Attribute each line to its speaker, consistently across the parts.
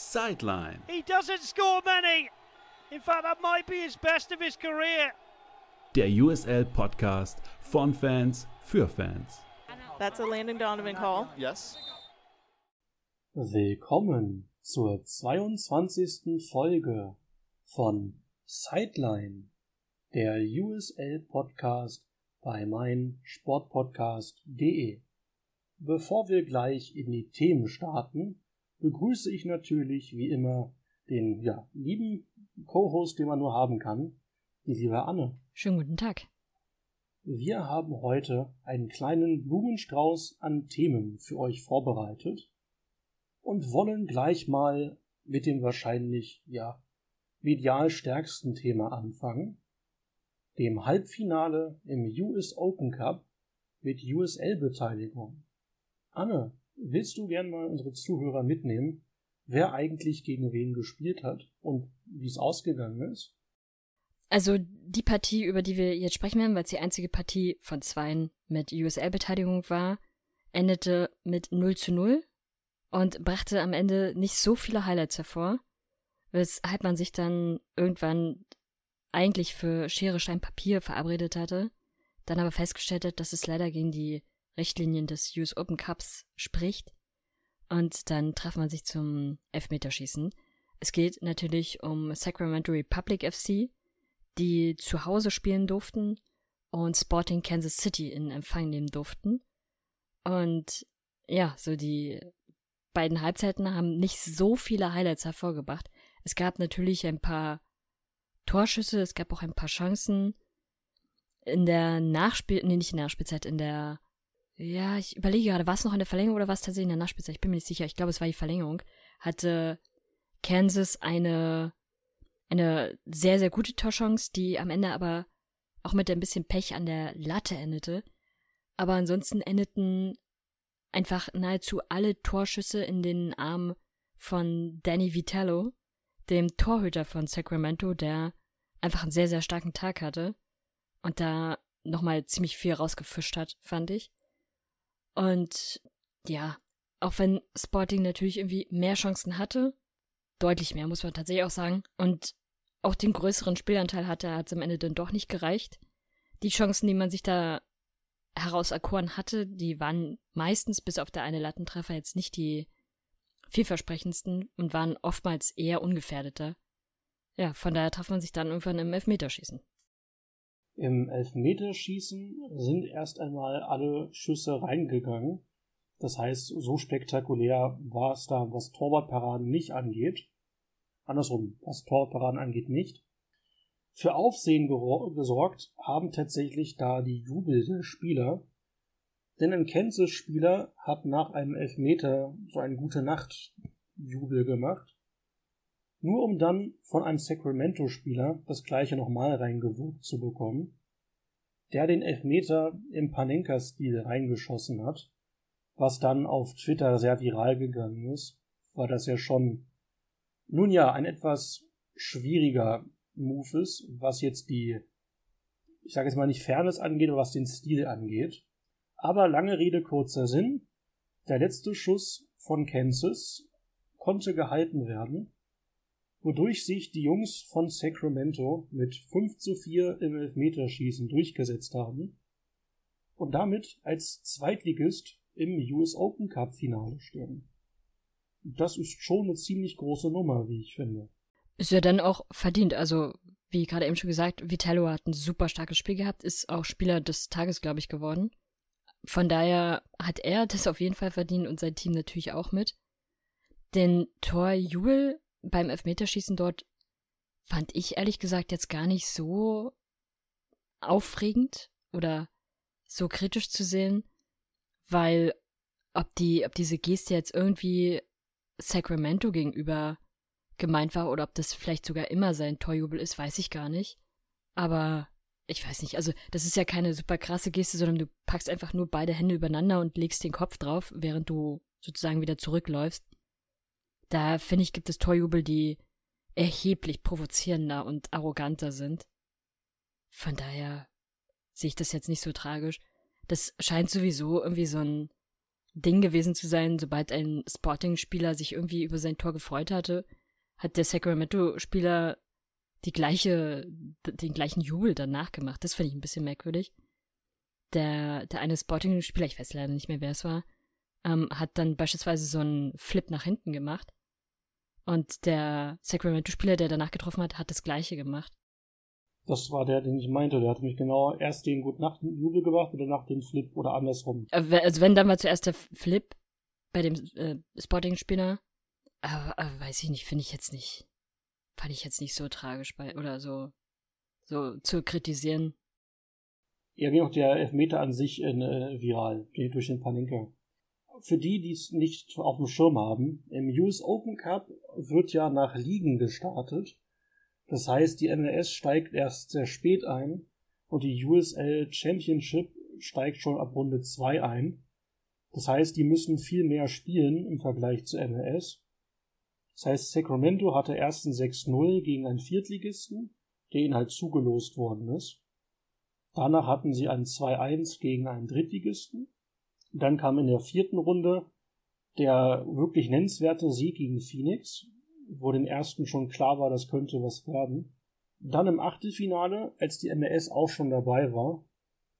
Speaker 1: Sideline.
Speaker 2: He doesn't score many. In fact, that might be his best of his career.
Speaker 1: Der USL Podcast von Fans für Fans.
Speaker 3: That's a Landon Donovan call.
Speaker 4: Yes.
Speaker 5: Willkommen zur 22. Folge von Sideline, der USL Podcast bei meinsportpodcast.de. Bevor wir gleich in die Themen starten, begrüße ich natürlich wie immer den ja, lieben Co-Host, den man nur haben kann, die liebe Anne.
Speaker 6: Schönen guten Tag.
Speaker 5: Wir haben heute einen kleinen Blumenstrauß an Themen für euch vorbereitet und wollen gleich mal mit dem wahrscheinlich ja medial stärksten Thema anfangen, dem Halbfinale im US Open Cup mit USL-Beteiligung. Anne, willst du gern mal unsere Zuhörer mitnehmen, wer eigentlich gegen wen gespielt hat und wie es ausgegangen ist?
Speaker 6: Also die Partie, über die wir jetzt sprechen werden, weil es die einzige Partie von zweien mit USL-Beteiligung war, endete mit 0 zu 0 und brachte am Ende nicht so viele Highlights hervor, weshalb man sich dann irgendwann eigentlich für Schere, Stein, Papier verabredet hatte, dann aber festgestellt hat, dass es leider gegen die Richtlinien des US Open Cups spricht. Und dann traf man sich zum Elfmeterschießen. Es geht natürlich um Sacramento Republic FC, die zu Hause spielen durften und Sporting Kansas City in Empfang nehmen durften. Und ja, so die beiden Halbzeiten haben nicht so viele Highlights hervorgebracht. Es gab natürlich ein paar Torschüsse, es gab auch ein paar Chancen. In der Nachspiel, nee, nicht in der Nachspielzeit, in der ja, ich überlege gerade, war es noch eine Verlängerung oder war es tatsächlich in der Nachspielzeit? Ich bin mir nicht sicher. Ich glaube, es war die Verlängerung. Hatte Kansas eine, eine sehr, sehr gute Torchance, die am Ende aber auch mit ein bisschen Pech an der Latte endete. Aber ansonsten endeten einfach nahezu alle Torschüsse in den Armen von Danny Vitello, dem Torhüter von Sacramento, der einfach einen sehr, sehr starken Tag hatte und da nochmal ziemlich viel rausgefischt hat, fand ich. Und ja, auch wenn Sporting natürlich irgendwie mehr Chancen hatte, deutlich mehr, muss man tatsächlich auch sagen, und auch den größeren Spielanteil hatte, hat es am Ende dann doch nicht gereicht. Die Chancen, die man sich da herauserkoren hatte, die waren meistens bis auf der eine Lattentreffer jetzt nicht die vielversprechendsten und waren oftmals eher ungefährdeter. Ja, von daher traf man sich dann irgendwann im Elfmeterschießen.
Speaker 5: Im Elfmeterschießen sind erst einmal alle Schüsse reingegangen. Das heißt, so spektakulär war es da, was Torwartparaden nicht angeht. Andersrum, was Torwartparaden angeht, nicht. Für Aufsehen gesorgt haben tatsächlich da die Jubel der Spieler. Denn ein Kansas-Spieler hat nach einem Elfmeter so einen gute Nacht Jubel gemacht. Nur um dann von einem Sacramento-Spieler das gleiche nochmal reingewirkt zu bekommen, der den Elfmeter im Panenka-Stil reingeschossen hat, was dann auf Twitter sehr viral gegangen ist, war das ja schon, nun ja, ein etwas schwieriger Move ist, was jetzt die, ich sage jetzt mal nicht Fairness angeht, aber was den Stil angeht. Aber lange Rede, kurzer Sinn. Der letzte Schuss von Kansas konnte gehalten werden, wodurch sich die Jungs von Sacramento mit 5 zu 4 im Elfmeterschießen durchgesetzt haben und damit als Zweitligist im US Open Cup Finale stehen. Das ist schon eine ziemlich große Nummer, wie ich finde.
Speaker 6: Ist ja dann auch verdient. Also, wie gerade eben schon gesagt, Vitello hat ein super starkes Spiel gehabt, ist auch Spieler des Tages, glaube ich, geworden. Von daher hat er das auf jeden Fall verdient und sein Team natürlich auch mit. Den Torjubel beim Elfmeterschießen dort fand ich ehrlich gesagt jetzt gar nicht so aufregend oder so kritisch zu sehen, weil ob die, ob diese Geste jetzt irgendwie Sacramento gegenüber gemeint war oder ob das vielleicht sogar immer sein Torjubel ist, weiß ich gar nicht. Aber ich weiß nicht, also das ist ja keine super krasse Geste, sondern du packst einfach nur beide Hände übereinander und legst den Kopf drauf, während du sozusagen wieder zurückläufst. Da finde ich, gibt es Torjubel, die erheblich provozierender und arroganter sind. Von daher sehe ich das jetzt nicht so tragisch. Das scheint sowieso irgendwie so ein Ding gewesen zu sein, sobald ein Sporting-Spieler sich irgendwie über sein Tor gefreut hatte, hat der Sacramento-Spieler die gleiche, den gleichen Jubel danach gemacht. Das fand ich ein bisschen merkwürdig. Der, der eine Sporting-Spieler, ich weiß leider nicht mehr, wer es war, ähm, hat dann beispielsweise so einen Flip nach hinten gemacht. Und der Sacramento-Spieler, der danach getroffen hat, hat das gleiche gemacht.
Speaker 5: Das war der, den ich meinte. Der hat mich genau erst den Gut Nacht Jubel gemacht oder nach den Flip oder andersrum.
Speaker 6: Äh, also wenn dann war zuerst der Flip bei dem äh, Sporting-Spieler. Aber, aber weiß ich nicht, finde ich jetzt nicht. Fand ich jetzt nicht so tragisch bei oder so so zu kritisieren.
Speaker 5: Ja, ging auch der Elfmeter an sich in, äh, viral durch den Paninka. Für die, die es nicht auf dem Schirm haben, im US Open Cup wird ja nach Ligen gestartet. Das heißt, die MLS steigt erst sehr spät ein und die USL Championship steigt schon ab Runde 2 ein. Das heißt, die müssen viel mehr spielen im Vergleich zu MLS. Das heißt, Sacramento hatte erst ein 6-0 gegen einen Viertligisten, der ihnen halt zugelost worden ist. Danach hatten sie ein 2-1 gegen einen Drittligisten. Dann kam in der vierten Runde der wirklich nennenswerte Sieg gegen Phoenix, wo den ersten schon klar war, das könnte was werden. Dann im Achtelfinale, als die MLS auch schon dabei war,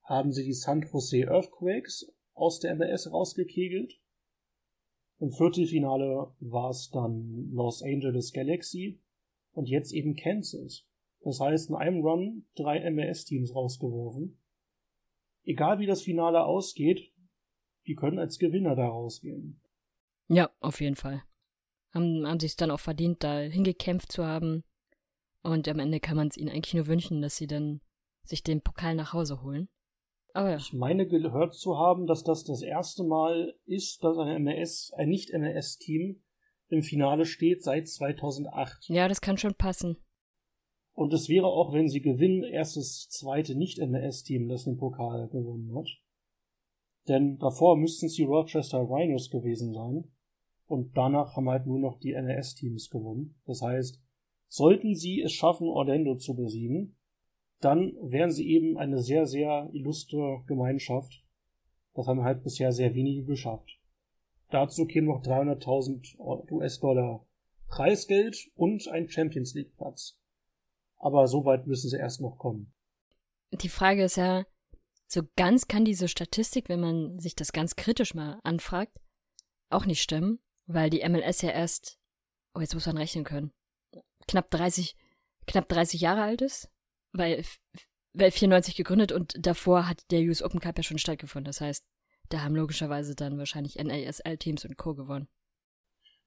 Speaker 5: haben sie die San Jose Earthquakes aus der MLS rausgekegelt. Im Viertelfinale war es dann Los Angeles Galaxy und jetzt eben Kansas. Das heißt, in einem Run drei MLS-Teams rausgeworfen. Egal wie das Finale ausgeht, die können als Gewinner da rausgehen.
Speaker 6: Ja, auf jeden Fall haben, haben sich dann auch verdient, da hingekämpft zu haben. Und am Ende kann man es ihnen eigentlich nur wünschen, dass sie dann sich den Pokal nach Hause holen. Aber ja.
Speaker 5: Ich meine gehört zu haben, dass das das erste Mal ist, dass ein MLS, ein Nicht-MLS-Team im Finale steht seit 2008.
Speaker 6: Ja, das kann schon passen.
Speaker 5: Und es wäre auch, wenn sie gewinnen, erst das zweite Nicht-MLS-Team, das den Pokal gewonnen hat. Denn davor müssten es die Rochester Rhinos gewesen sein und danach haben halt nur noch die NRS-Teams gewonnen. Das heißt, sollten sie es schaffen, Orlando zu besiegen, dann wären sie eben eine sehr, sehr illustre Gemeinschaft. Das haben halt bisher sehr wenige geschafft. Dazu kämen noch 300.000 US-Dollar Preisgeld und ein Champions League Platz. Aber so weit müssen sie erst noch kommen.
Speaker 6: Die Frage ist ja, so ganz kann diese Statistik, wenn man sich das ganz kritisch mal anfragt, auch nicht stimmen weil die MLS ja erst, oh, jetzt muss man rechnen können, knapp 30, knapp 30 Jahre alt ist, weil, weil 94 gegründet und davor hat der US Open Cup ja schon stattgefunden. Das heißt, da haben logischerweise dann wahrscheinlich NASL-Teams und Co. gewonnen.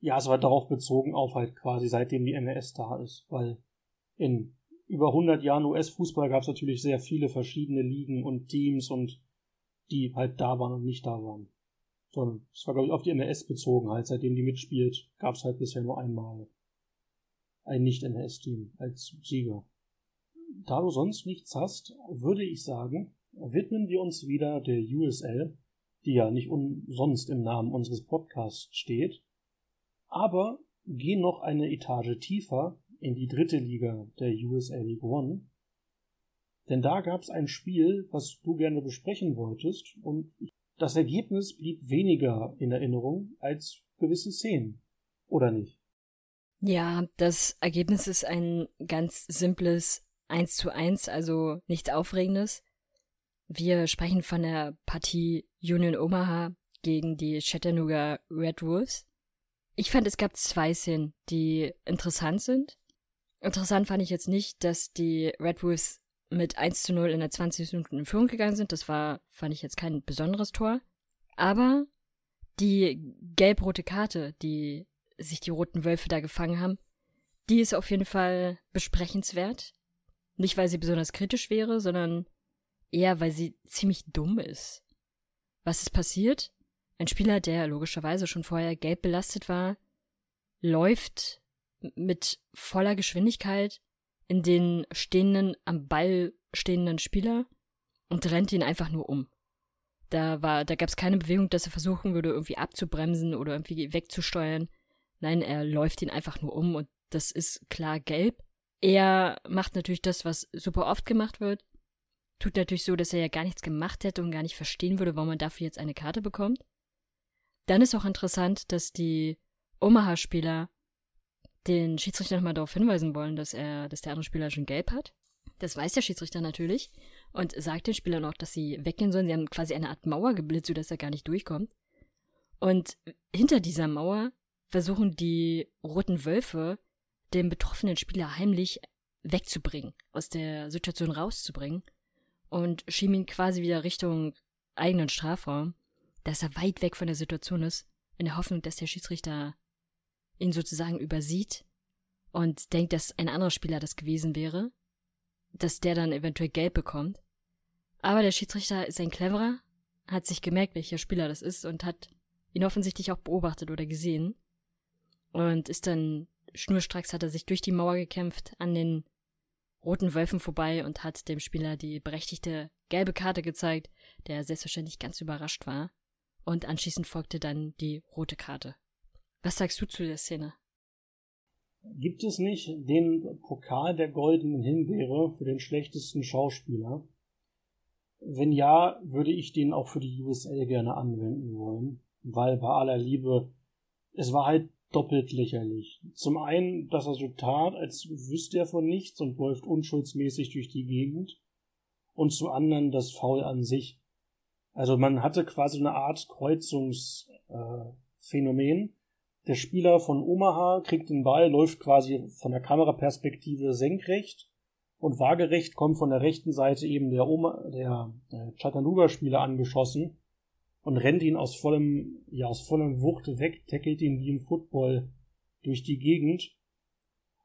Speaker 5: Ja, es war darauf bezogen auf halt quasi seitdem die MLS da ist, weil in über 100 Jahren US-Fußball gab es natürlich sehr viele verschiedene Ligen und Teams und die halt da waren und nicht da waren sondern es war, glaube ich, auf die NRS bezogen halt. Seitdem die mitspielt, gab es halt bisher nur einmal ein Nicht-NRS-Team als Sieger. Da du sonst nichts hast, würde ich sagen, widmen wir uns wieder der USL, die ja nicht umsonst im Namen unseres Podcasts steht, aber gehen noch eine Etage tiefer in die dritte Liga der USL League One. Denn da gab es ein Spiel, was du gerne besprechen wolltest, und das Ergebnis blieb weniger in Erinnerung als gewisse Szenen. Oder nicht?
Speaker 6: Ja, das Ergebnis ist ein ganz simples 1 zu 1, also nichts Aufregendes. Wir sprechen von der Partie Union Omaha gegen die Chattanooga Red Wolves. Ich fand, es gab zwei Szenen, die interessant sind. Interessant fand ich jetzt nicht, dass die Red Wolves mit 1 zu 0 in der 20. Minute in Führung gegangen sind. Das war, fand ich jetzt kein besonderes Tor. Aber die gelb-rote Karte, die sich die roten Wölfe da gefangen haben, die ist auf jeden Fall besprechenswert. Nicht, weil sie besonders kritisch wäre, sondern eher, weil sie ziemlich dumm ist. Was ist passiert? Ein Spieler, der logischerweise schon vorher gelb belastet war, läuft mit voller Geschwindigkeit in den stehenden, am Ball stehenden Spieler und rennt ihn einfach nur um. Da war, da gab es keine Bewegung, dass er versuchen würde, irgendwie abzubremsen oder irgendwie wegzusteuern. Nein, er läuft ihn einfach nur um und das ist klar gelb. Er macht natürlich das, was super oft gemacht wird. Tut natürlich so, dass er ja gar nichts gemacht hätte und gar nicht verstehen würde, warum man dafür jetzt eine Karte bekommt. dann ist auch interessant, dass die Omaha-Spieler den Schiedsrichter nochmal darauf hinweisen wollen, dass er, dass der andere Spieler schon gelb hat. Das weiß der Schiedsrichter natürlich und sagt den Spielern auch, dass sie weggehen sollen. Sie haben quasi eine Art Mauer geblitzt, sodass er gar nicht durchkommt. Und hinter dieser Mauer versuchen die roten Wölfe den betroffenen Spieler heimlich wegzubringen, aus der Situation rauszubringen und schieben ihn quasi wieder Richtung eigenen Strafraum, dass er weit weg von der Situation ist, in der Hoffnung, dass der Schiedsrichter ihn sozusagen übersieht und denkt, dass ein anderer Spieler das gewesen wäre, dass der dann eventuell gelb bekommt. Aber der Schiedsrichter ist ein cleverer, hat sich gemerkt, welcher Spieler das ist und hat ihn offensichtlich auch beobachtet oder gesehen und ist dann schnurstracks hat er sich durch die Mauer gekämpft an den roten Wölfen vorbei und hat dem Spieler die berechtigte gelbe Karte gezeigt, der selbstverständlich ganz überrascht war. Und anschließend folgte dann die rote Karte. Was sagst du zu der Szene?
Speaker 5: Gibt es nicht den Pokal der goldenen Himbeere für den schlechtesten Schauspieler? Wenn ja, würde ich den auch für die USL gerne anwenden wollen, weil bei aller Liebe, es war halt doppelt lächerlich. Zum einen das Resultat, als wüsste er von nichts und läuft unschuldsmäßig durch die Gegend. Und zum anderen das Foul an sich. Also man hatte quasi eine Art Kreuzungsphänomen. Äh, der Spieler von Omaha kriegt den Ball, läuft quasi von der Kameraperspektive senkrecht und waagerecht kommt von der rechten Seite eben der, Oma, der, der Chattanooga-Spieler angeschossen und rennt ihn aus vollem, ja, aus vollem Wucht weg, tackelt ihn wie im Football durch die Gegend,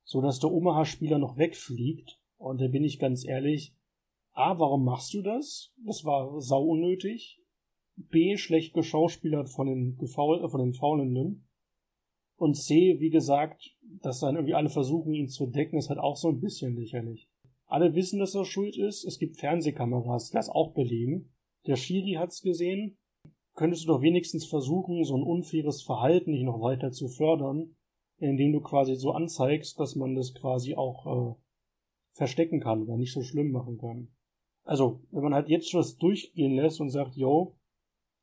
Speaker 5: so dass der Omaha-Spieler noch wegfliegt. Und da bin ich ganz ehrlich, A, warum machst du das? Das war sau unnötig. B, schlecht geschauspielert von den, Gefaul äh, von den Faulenden. Und C, wie gesagt, dass dann irgendwie alle versuchen, ihn zu decken, ist halt auch so ein bisschen lächerlich. Alle wissen, dass er schuld ist. Es gibt Fernsehkameras, das auch belegen. Der Schiri hat's gesehen. Könntest du doch wenigstens versuchen, so ein unfaires Verhalten nicht noch weiter zu fördern, indem du quasi so anzeigst, dass man das quasi auch äh, verstecken kann oder nicht so schlimm machen kann. Also, wenn man halt jetzt schon das durchgehen lässt und sagt, yo,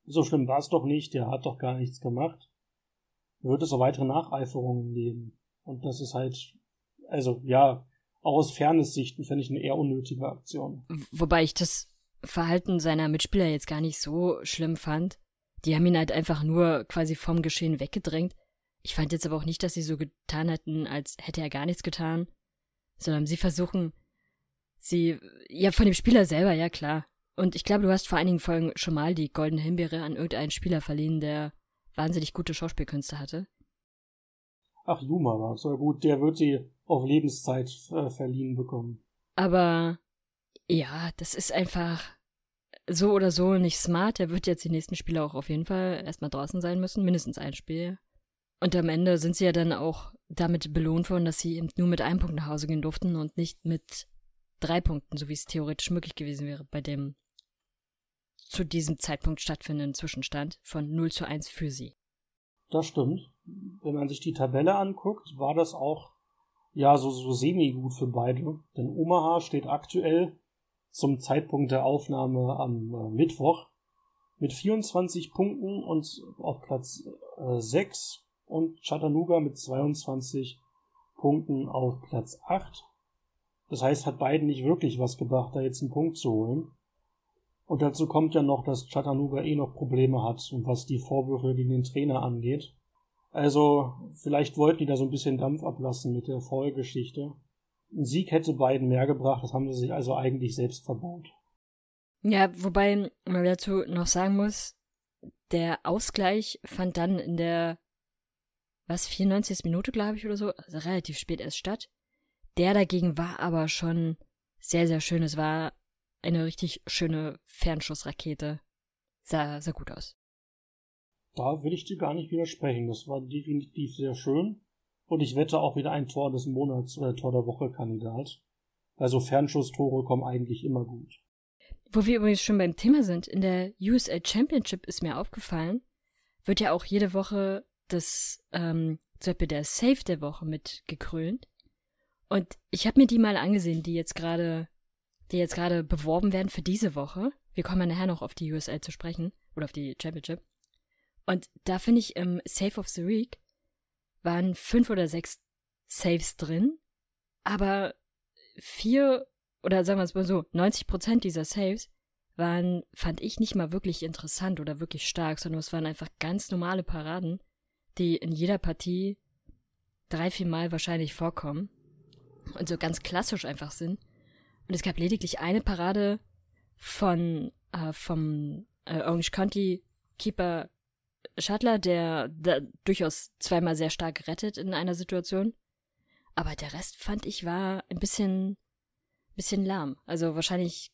Speaker 5: so schlimm war es doch nicht, der hat doch gar nichts gemacht, wird es auch weitere Nacheiferungen geben. Und das ist halt, also ja, auch aus Fairness-Sichten fände ich eine eher unnötige Aktion.
Speaker 6: Wobei ich das Verhalten seiner Mitspieler jetzt gar nicht so schlimm fand. Die haben ihn halt einfach nur quasi vom Geschehen weggedrängt. Ich fand jetzt aber auch nicht, dass sie so getan hätten, als hätte er gar nichts getan, sondern sie versuchen, sie, ja, von dem Spieler selber, ja klar. Und ich glaube, du hast vor einigen Folgen schon mal die goldene Himbeere an irgendeinen Spieler verliehen, der wahnsinnig gute Schauspielkünste hatte.
Speaker 5: Ach, Juma war so gut, der wird sie auf Lebenszeit äh, verliehen bekommen.
Speaker 6: Aber ja, das ist einfach so oder so nicht smart. Er wird jetzt die nächsten Spiele auch auf jeden Fall erstmal draußen sein müssen, mindestens ein Spiel. Und am Ende sind sie ja dann auch damit belohnt worden, dass sie eben nur mit einem Punkt nach Hause gehen durften und nicht mit drei Punkten, so wie es theoretisch möglich gewesen wäre bei dem zu diesem Zeitpunkt stattfindenden Zwischenstand von 0 zu 1 für sie.
Speaker 5: Das stimmt. Wenn man sich die Tabelle anguckt, war das auch ja so, so semi-gut für beide. Denn Omaha steht aktuell zum Zeitpunkt der Aufnahme am äh, Mittwoch mit 24 Punkten und auf Platz äh, 6 und Chattanooga mit 22 Punkten auf Platz 8. Das heißt, hat beiden nicht wirklich was gebracht, da jetzt einen Punkt zu holen. Und dazu kommt ja noch, dass Chattanooga eh noch Probleme hat, was die Vorwürfe gegen den Trainer angeht. Also, vielleicht wollten die da so ein bisschen Dampf ablassen mit der Vorgeschichte. Ein Sieg hätte beiden mehr gebracht, das haben sie sich also eigentlich selbst verbaut.
Speaker 6: Ja, wobei man dazu noch sagen muss, der Ausgleich fand dann in der, was, 94. Minute, glaube ich, oder so, also relativ spät erst statt. Der dagegen war aber schon sehr, sehr schön. Es war eine richtig schöne Fernschussrakete. Sah, sah gut aus.
Speaker 5: Da will ich dir gar nicht widersprechen. Das war definitiv sehr schön. Und ich wette auch wieder ein Tor des Monats oder Tor der Woche Kandidat. Also Fernschusstore kommen eigentlich immer gut.
Speaker 6: Wo wir übrigens schon beim Thema sind, in der USA Championship ist mir aufgefallen, wird ja auch jede Woche das, ähm, zum Beispiel der Save der Woche mit gekrönt. Und ich habe mir die mal angesehen, die jetzt gerade die jetzt gerade beworben werden für diese Woche. Wir kommen ja nachher noch auf die USL zu sprechen oder auf die Championship. Und da finde ich im Save of the Week waren fünf oder sechs Saves drin, aber vier oder sagen wir es mal so, 90 Prozent dieser Saves waren, fand ich nicht mal wirklich interessant oder wirklich stark, sondern es waren einfach ganz normale Paraden, die in jeder Partie drei, vier Mal wahrscheinlich vorkommen und so ganz klassisch einfach sind. Und es gab lediglich eine Parade von äh, vom äh, Orange County Keeper Shuttler, der, der durchaus zweimal sehr stark rettet in einer Situation. Aber der Rest fand ich war ein bisschen, bisschen lahm. Also wahrscheinlich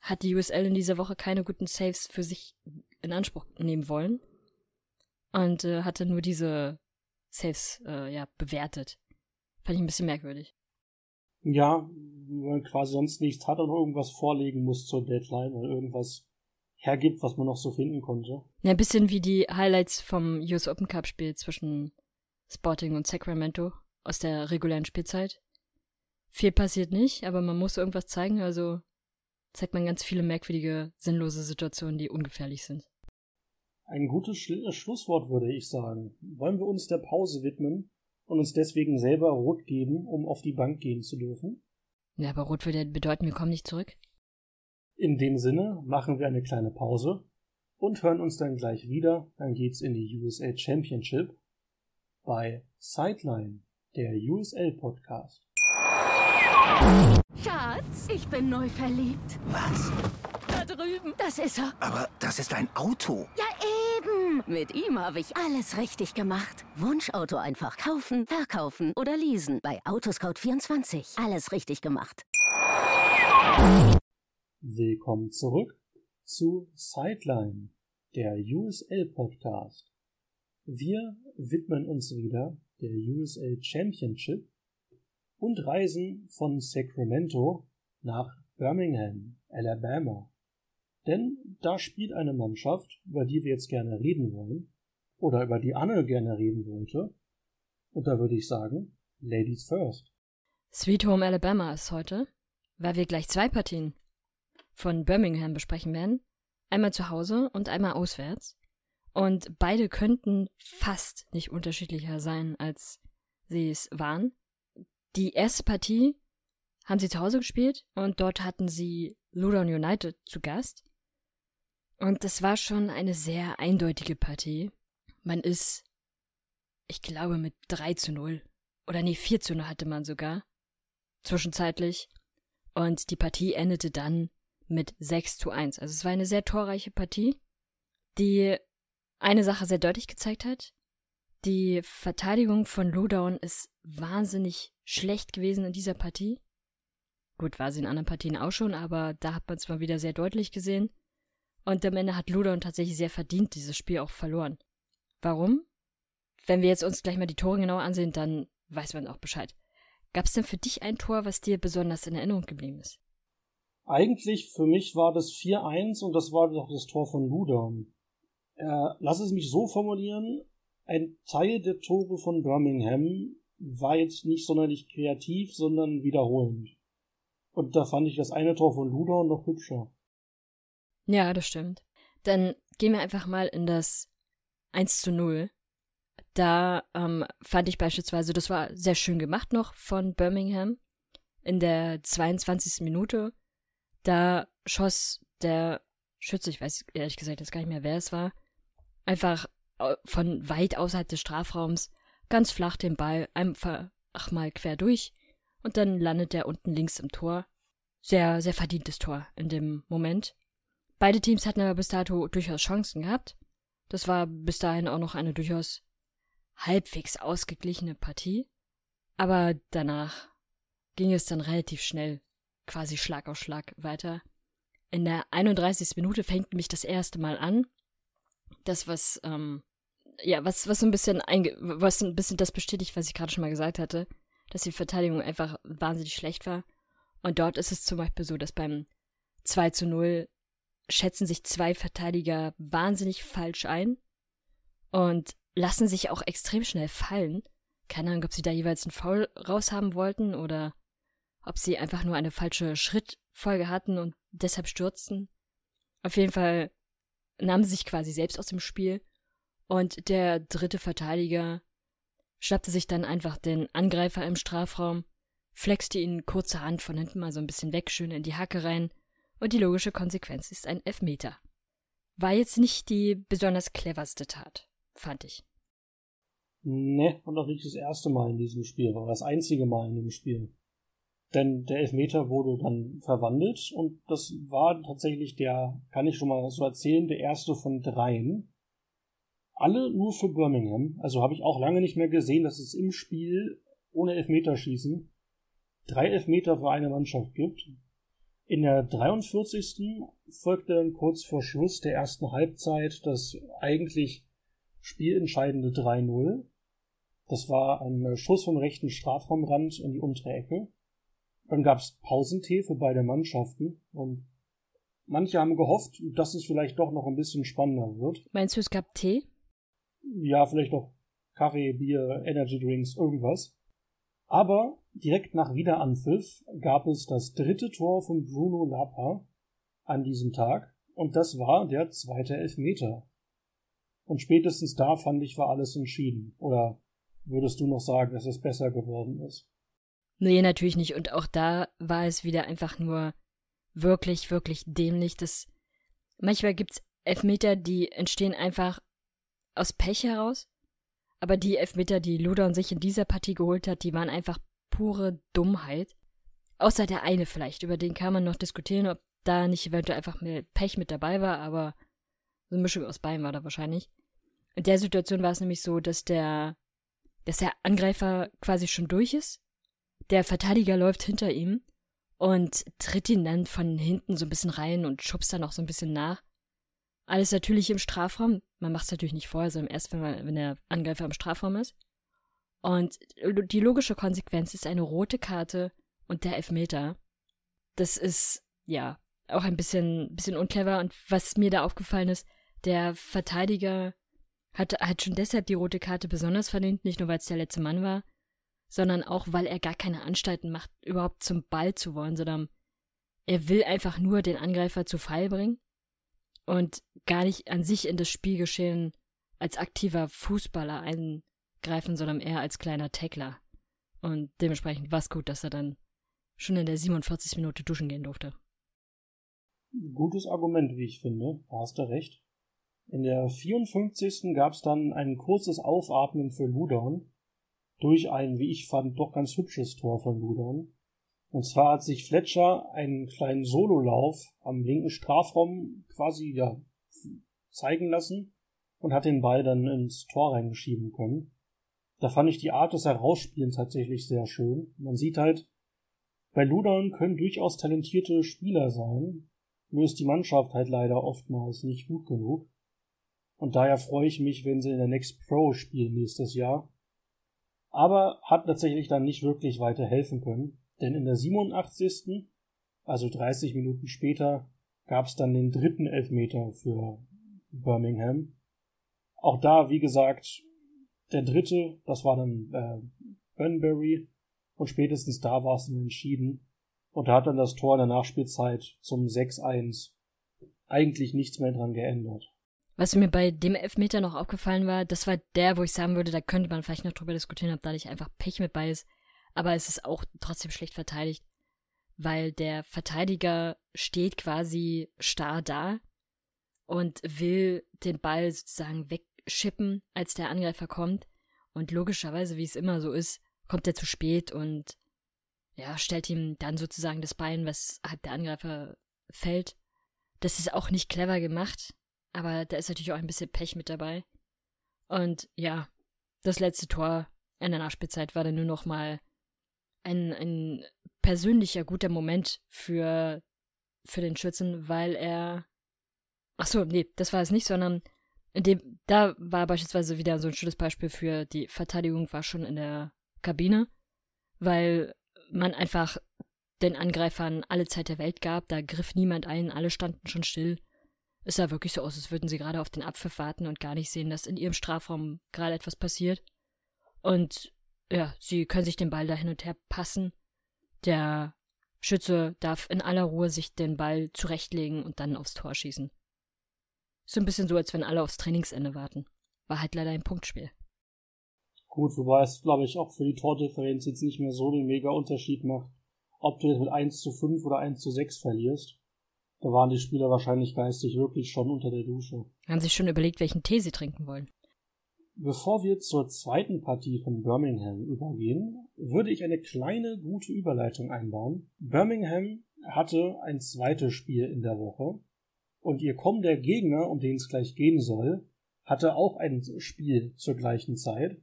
Speaker 6: hat die USL in dieser Woche keine guten Saves für sich in Anspruch nehmen wollen. Und äh, hatte nur diese Saves äh, ja, bewertet. Fand ich ein bisschen merkwürdig.
Speaker 5: Ja, wenn man quasi sonst nichts hat und irgendwas vorlegen muss zur Deadline oder irgendwas hergibt, was man noch so finden konnte.
Speaker 6: Ja, ein bisschen wie die Highlights vom US Open Cup Spiel zwischen Sporting und Sacramento aus der regulären Spielzeit. Viel passiert nicht, aber man muss irgendwas zeigen, also zeigt man ganz viele merkwürdige, sinnlose Situationen, die ungefährlich sind.
Speaker 5: Ein gutes Sch Schlusswort würde ich sagen. Wollen wir uns der Pause widmen und uns deswegen selber rot geben, um auf die Bank gehen zu dürfen?
Speaker 6: Ja, aber rot würde bedeuten, wir kommen nicht zurück.
Speaker 5: In dem Sinne machen wir eine kleine Pause und hören uns dann gleich wieder. Dann geht's in die USA Championship bei Sideline, der USL Podcast.
Speaker 4: Schatz, ich bin neu verliebt.
Speaker 7: Was?
Speaker 4: Da drüben. Das ist er.
Speaker 7: Aber das ist ein Auto.
Speaker 4: Ja, eben. Mit ihm habe ich alles richtig gemacht. Wunschauto einfach kaufen, verkaufen oder leasen. Bei Autoscout24. Alles richtig gemacht.
Speaker 5: Willkommen zurück zu Sideline, der USL Podcast. Wir widmen uns wieder der USL Championship und reisen von Sacramento nach Birmingham, Alabama. Denn da spielt eine Mannschaft, über die wir jetzt gerne reden wollen, oder über die Anne gerne reden wollte. Und da würde ich sagen, Ladies first.
Speaker 6: Sweet Home Alabama ist heute, weil wir gleich zwei Partien von Birmingham besprechen werden. Einmal zu Hause und einmal auswärts. Und beide könnten fast nicht unterschiedlicher sein, als sie es waren. Die erste Partie haben sie zu Hause gespielt und dort hatten sie Ludon United zu Gast. Und das war schon eine sehr eindeutige Partie. Man ist, ich glaube, mit 3 zu 0 oder nee, 4 zu 0 hatte man sogar zwischenzeitlich. Und die Partie endete dann mit 6 zu 1. Also es war eine sehr torreiche Partie, die eine Sache sehr deutlich gezeigt hat. Die Verteidigung von Lowdown ist wahnsinnig schlecht gewesen in dieser Partie. Gut, war sie in anderen Partien auch schon, aber da hat man es mal wieder sehr deutlich gesehen. Und am Ende hat Lowdown tatsächlich sehr verdient dieses Spiel auch verloren. Warum? Wenn wir jetzt uns gleich mal die Tore genauer ansehen, dann weiß man auch Bescheid. Gab es denn für dich ein Tor, was dir besonders in Erinnerung geblieben ist?
Speaker 5: Eigentlich für mich war das 4-1 und das war doch das Tor von Ludon. Äh, lass es mich so formulieren, ein Teil der Tore von Birmingham war jetzt nicht sonderlich kreativ, sondern wiederholend. Und da fand ich das eine Tor von Ludon noch hübscher.
Speaker 6: Ja, das stimmt. Dann gehen wir einfach mal in das 1 zu 0. Da ähm, fand ich beispielsweise, das war sehr schön gemacht noch von Birmingham. In der 22. Minute da schoss der Schütze, ich weiß ehrlich gesagt jetzt gar nicht mehr, wer es war, einfach von weit außerhalb des Strafraums ganz flach den Ball einfach mal quer durch und dann landet er unten links im Tor. Sehr, sehr verdientes Tor in dem Moment. Beide Teams hatten aber bis dato durchaus Chancen gehabt. Das war bis dahin auch noch eine durchaus halbwegs ausgeglichene Partie. Aber danach ging es dann relativ schnell quasi Schlag auf Schlag weiter. In der 31. Minute fängt mich das erste Mal an. Das, was, ähm, ja, was, was so ein bisschen, was ein bisschen das bestätigt, was ich gerade schon mal gesagt hatte, dass die Verteidigung einfach wahnsinnig schlecht war. Und dort ist es zum Beispiel so, dass beim 2 zu 0 schätzen sich zwei Verteidiger wahnsinnig falsch ein und lassen sich auch extrem schnell fallen. Keine Ahnung, ob sie da jeweils einen Foul raushaben wollten oder ob sie einfach nur eine falsche Schrittfolge hatten und deshalb stürzten. Auf jeden Fall nahmen sie sich quasi selbst aus dem Spiel Und der dritte Verteidiger schnappte sich dann einfach den Angreifer im Strafraum, flexte ihn kurzerhand von hinten mal so ein bisschen weg, schön in die Hacke rein, und die logische Konsequenz ist ein Elfmeter. War jetzt nicht die besonders cleverste Tat, fand ich.
Speaker 5: Ne, und auch nicht das erste Mal in diesem Spiel, war das einzige Mal in dem Spiel. Denn der Elfmeter wurde dann verwandelt und das war tatsächlich der, kann ich schon mal so erzählen, der erste von dreien. Alle nur für Birmingham. Also habe ich auch lange nicht mehr gesehen, dass es im Spiel ohne Elfmeterschießen drei Elfmeter für eine Mannschaft gibt. In der 43. folgte dann kurz vor Schluss der ersten Halbzeit das eigentlich spielentscheidende 3-0. Das war ein Schuss vom rechten Strafraumrand in die untere Ecke. Dann gab es Pausentee für beide Mannschaften und manche haben gehofft, dass es vielleicht doch noch ein bisschen spannender wird.
Speaker 6: Meinst du, es gab Tee?
Speaker 5: Ja, vielleicht noch Kaffee, Bier, Energy Drinks, irgendwas. Aber direkt nach Wiederanpfiff gab es das dritte Tor von Bruno Lapa an diesem Tag und das war der zweite Elfmeter. Und spätestens da fand ich, war alles entschieden. Oder würdest du noch sagen, dass es besser geworden ist?
Speaker 6: Nee, natürlich nicht. Und auch da war es wieder einfach nur wirklich, wirklich dämlich. Das manchmal gibt's Elfmeter, die entstehen einfach aus Pech heraus. Aber die Elfmeter, die Ludon sich in dieser Partie geholt hat, die waren einfach pure Dummheit. Außer der eine vielleicht, über den kann man noch diskutieren, ob da nicht eventuell einfach mehr Pech mit dabei war, aber so eine Mischung aus beiden war da wahrscheinlich. In der Situation war es nämlich so, dass der, dass der Angreifer quasi schon durch ist der Verteidiger läuft hinter ihm und tritt ihn dann von hinten so ein bisschen rein und schubst dann auch so ein bisschen nach. Alles natürlich im Strafraum. Man macht es natürlich nicht vorher, sondern erst, wenn, man, wenn der Angreifer im Strafraum ist. Und die logische Konsequenz ist eine rote Karte und der Elfmeter. Das ist, ja, auch ein bisschen, bisschen unclever. Und was mir da aufgefallen ist, der Verteidiger hat, hat schon deshalb die rote Karte besonders verdient, nicht nur weil es der letzte Mann war, sondern auch, weil er gar keine Anstalten macht, überhaupt zum Ball zu wollen, sondern er will einfach nur den Angreifer zu Fall bringen und gar nicht an sich in das Spielgeschehen als aktiver Fußballer eingreifen, sondern eher als kleiner Tackler. Und dementsprechend war es gut, dass er dann schon in der 47. Minute duschen gehen durfte.
Speaker 5: Gutes Argument, wie ich finde. Da hast du recht. In der 54. gab es dann ein kurzes Aufatmen für Ludon, durch ein, wie ich fand, doch ganz hübsches Tor von Ludon. Und zwar hat sich Fletcher einen kleinen Sololauf am linken Strafraum quasi ja, zeigen lassen und hat den Ball dann ins Tor reingeschieben können. Da fand ich die Art des Herausspielens tatsächlich sehr schön. Man sieht halt, bei Ludon können durchaus talentierte Spieler sein, nur ist die Mannschaft halt leider oftmals nicht gut genug. Und daher freue ich mich, wenn sie in der Next Pro spielen nächstes Jahr, aber hat tatsächlich dann nicht wirklich weiter helfen können, denn in der 87., also 30 Minuten später, gab es dann den dritten Elfmeter für Birmingham. Auch da, wie gesagt, der dritte, das war dann äh, Bunbury, und spätestens da war es dann entschieden. Und da hat dann das Tor in der Nachspielzeit zum 6-1 eigentlich nichts mehr dran geändert.
Speaker 6: Was mir bei dem Elfmeter noch aufgefallen war, das war der, wo ich sagen würde, da könnte man vielleicht noch drüber diskutieren, ob da nicht einfach Pech mit bei ist. Aber es ist auch trotzdem schlecht verteidigt, weil der Verteidiger steht quasi starr da und will den Ball sozusagen wegschippen, als der Angreifer kommt. Und logischerweise, wie es immer so ist, kommt er zu spät und ja, stellt ihm dann sozusagen das Bein, was hat der Angreifer fällt. Das ist auch nicht clever gemacht. Aber da ist natürlich auch ein bisschen Pech mit dabei. Und ja, das letzte Tor in der Nachspielzeit war dann nur noch mal ein, ein persönlicher guter Moment für, für den Schützen, weil er. Ach so, nee, das war es nicht, sondern dem, da war beispielsweise wieder so ein schönes Beispiel für die Verteidigung war schon in der Kabine, weil man einfach den Angreifern alle Zeit der Welt gab, da griff niemand ein, alle standen schon still es sah wirklich so aus, als würden sie gerade auf den Abpfiff warten und gar nicht sehen, dass in ihrem Strafraum gerade etwas passiert. Und ja, sie können sich den Ball da hin und her passen. Der Schütze darf in aller Ruhe sich den Ball zurechtlegen und dann aufs Tor schießen. So ein bisschen so, als wenn alle aufs Trainingsende warten. war halt leider ein Punktspiel.
Speaker 5: Gut, wobei es, glaube ich, auch für die Tordifferenz jetzt nicht mehr so den mega Unterschied macht, ob du jetzt mit 1 zu 5 oder 1 zu 6 verlierst. Da waren die Spieler wahrscheinlich geistig wirklich schon unter der Dusche.
Speaker 6: Haben sich schon überlegt, welchen Tee sie trinken wollen.
Speaker 5: Bevor wir zur zweiten Partie von Birmingham übergehen, würde ich eine kleine gute Überleitung einbauen. Birmingham hatte ein zweites Spiel in der Woche und ihr kommender Gegner, um den es gleich gehen soll, hatte auch ein Spiel zur gleichen Zeit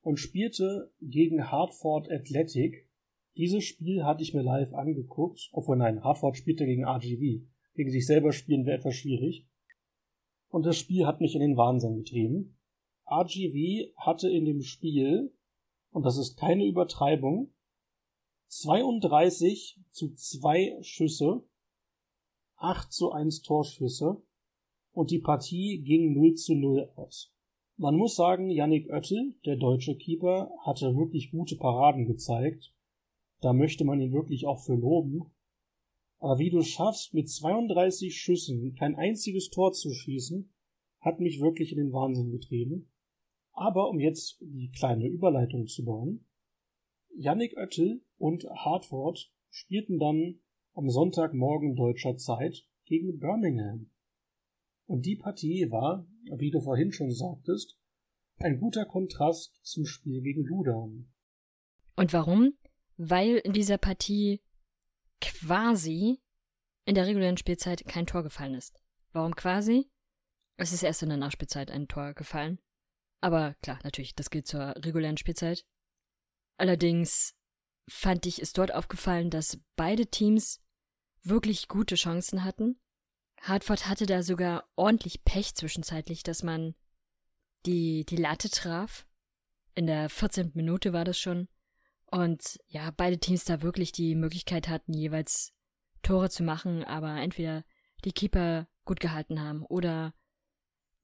Speaker 5: und spielte gegen Hartford Athletic. Dieses Spiel hatte ich mir live angeguckt, obwohl nein, Hartford spielte gegen RGV. Gegen sich selber spielen wäre etwas schwierig. Und das Spiel hat mich in den Wahnsinn getrieben. RGV hatte in dem Spiel, und das ist keine Übertreibung, 32 zu 2 Schüsse, 8 zu 1 Torschüsse und die Partie ging 0 zu 0 aus. Man muss sagen, Yannick Oettel, der deutsche Keeper, hatte wirklich gute Paraden gezeigt. Da möchte man ihn wirklich auch für loben. Aber wie du schaffst, mit 32 Schüssen kein einziges Tor zu schießen, hat mich wirklich in den Wahnsinn getrieben. Aber um jetzt die kleine Überleitung zu bauen, Yannick Oettel und Hartford spielten dann am Sonntagmorgen deutscher Zeit gegen Birmingham. Und die Partie war, wie du vorhin schon sagtest, ein guter Kontrast zum Spiel gegen Ludan.
Speaker 6: Und warum? Weil in dieser Partie quasi in der regulären Spielzeit kein Tor gefallen ist. Warum quasi? Es ist erst in der Nachspielzeit ein Tor gefallen. Aber klar, natürlich, das gilt zur regulären Spielzeit. Allerdings fand ich es dort aufgefallen, dass beide Teams wirklich gute Chancen hatten. Hartford hatte da sogar ordentlich Pech zwischenzeitlich, dass man die, die Latte traf. In der 14. Minute war das schon. Und ja, beide Teams da wirklich die Möglichkeit hatten, jeweils Tore zu machen, aber entweder die Keeper gut gehalten haben oder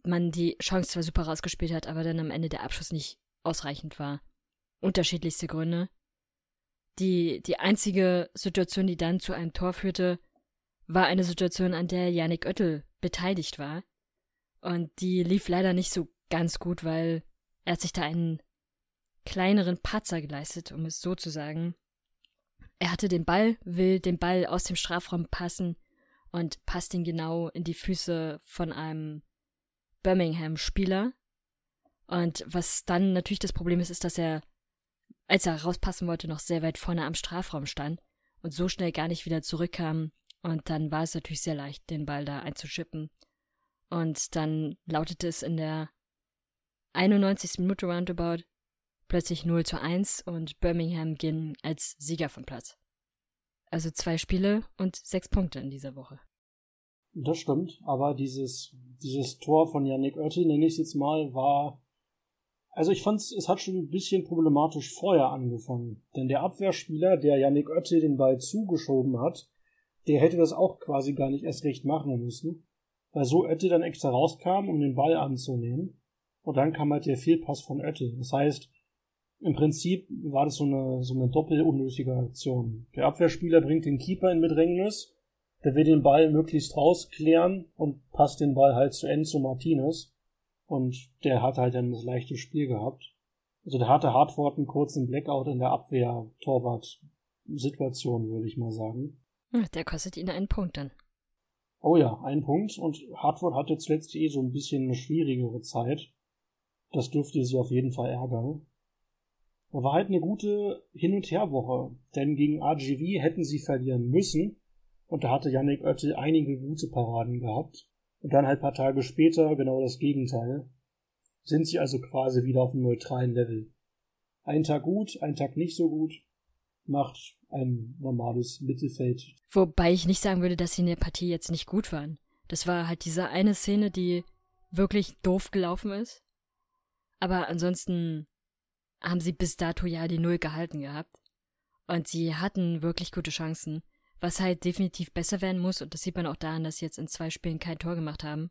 Speaker 6: man die Chance zwar super rausgespielt hat, aber dann am Ende der Abschluss nicht ausreichend war. Unterschiedlichste Gründe. Die, die einzige Situation, die dann zu einem Tor führte, war eine Situation, an der Yannick Oettel beteiligt war. Und die lief leider nicht so ganz gut, weil er hat sich da einen kleineren Patzer geleistet, um es so zu sagen. Er hatte den Ball, will den Ball aus dem Strafraum passen und passt ihn genau in die Füße von einem Birmingham-Spieler. Und was dann natürlich das Problem ist, ist, dass er, als er rauspassen wollte, noch sehr weit vorne am Strafraum stand und so schnell gar nicht wieder zurückkam. Und dann war es natürlich sehr leicht, den Ball da einzuschippen. Und dann lautete es in der 91. Minute roundabout plötzlich 0 zu 1 und Birmingham ging als Sieger vom Platz. Also zwei Spiele und sechs Punkte in dieser Woche.
Speaker 5: Das stimmt, aber dieses, dieses Tor von Yannick Oettel, nenne ich es jetzt mal, war. Also ich fand es hat schon ein bisschen problematisch vorher angefangen. Denn der Abwehrspieler, der Yannick Oettel den Ball zugeschoben hat, der hätte das auch quasi gar nicht erst recht machen müssen. Weil so Oettel dann extra rauskam, um den Ball anzunehmen. Und dann kam halt der Fehlpass von Oettel. Das heißt, im Prinzip war das so eine, so eine doppel unnötige Aktion. Der Abwehrspieler bringt den Keeper in Bedrängnis der will den Ball möglichst rausklären und passt den Ball halt zu Enzo Martinez. Und der hat halt dann das leichte Spiel gehabt. Also der hatte Hartford einen kurzen Blackout in der Abwehr-Torwart-Situation, würde ich mal sagen.
Speaker 6: Der kostet ihn einen Punkt dann.
Speaker 5: Oh ja, ein Punkt. Und Hartford hatte zuletzt eh so ein bisschen eine schwierigere Zeit. Das dürfte sie auf jeden Fall ärgern. war halt eine gute Hin- und Her-Woche. Denn gegen RGV hätten sie verlieren müssen. Und da hatte Yannick Oettel einige gute Paraden gehabt. Und dann halt paar Tage später genau das Gegenteil. Sind sie also quasi wieder auf einem neutralen Level. Ein Tag gut, ein Tag nicht so gut. Macht ein normales Mittelfeld.
Speaker 6: Wobei ich nicht sagen würde, dass sie in der Partie jetzt nicht gut waren. Das war halt diese eine Szene, die wirklich doof gelaufen ist. Aber ansonsten haben sie bis dato ja die Null gehalten gehabt. Und sie hatten wirklich gute Chancen. Was halt definitiv besser werden muss, und das sieht man auch daran, dass sie jetzt in zwei Spielen kein Tor gemacht haben,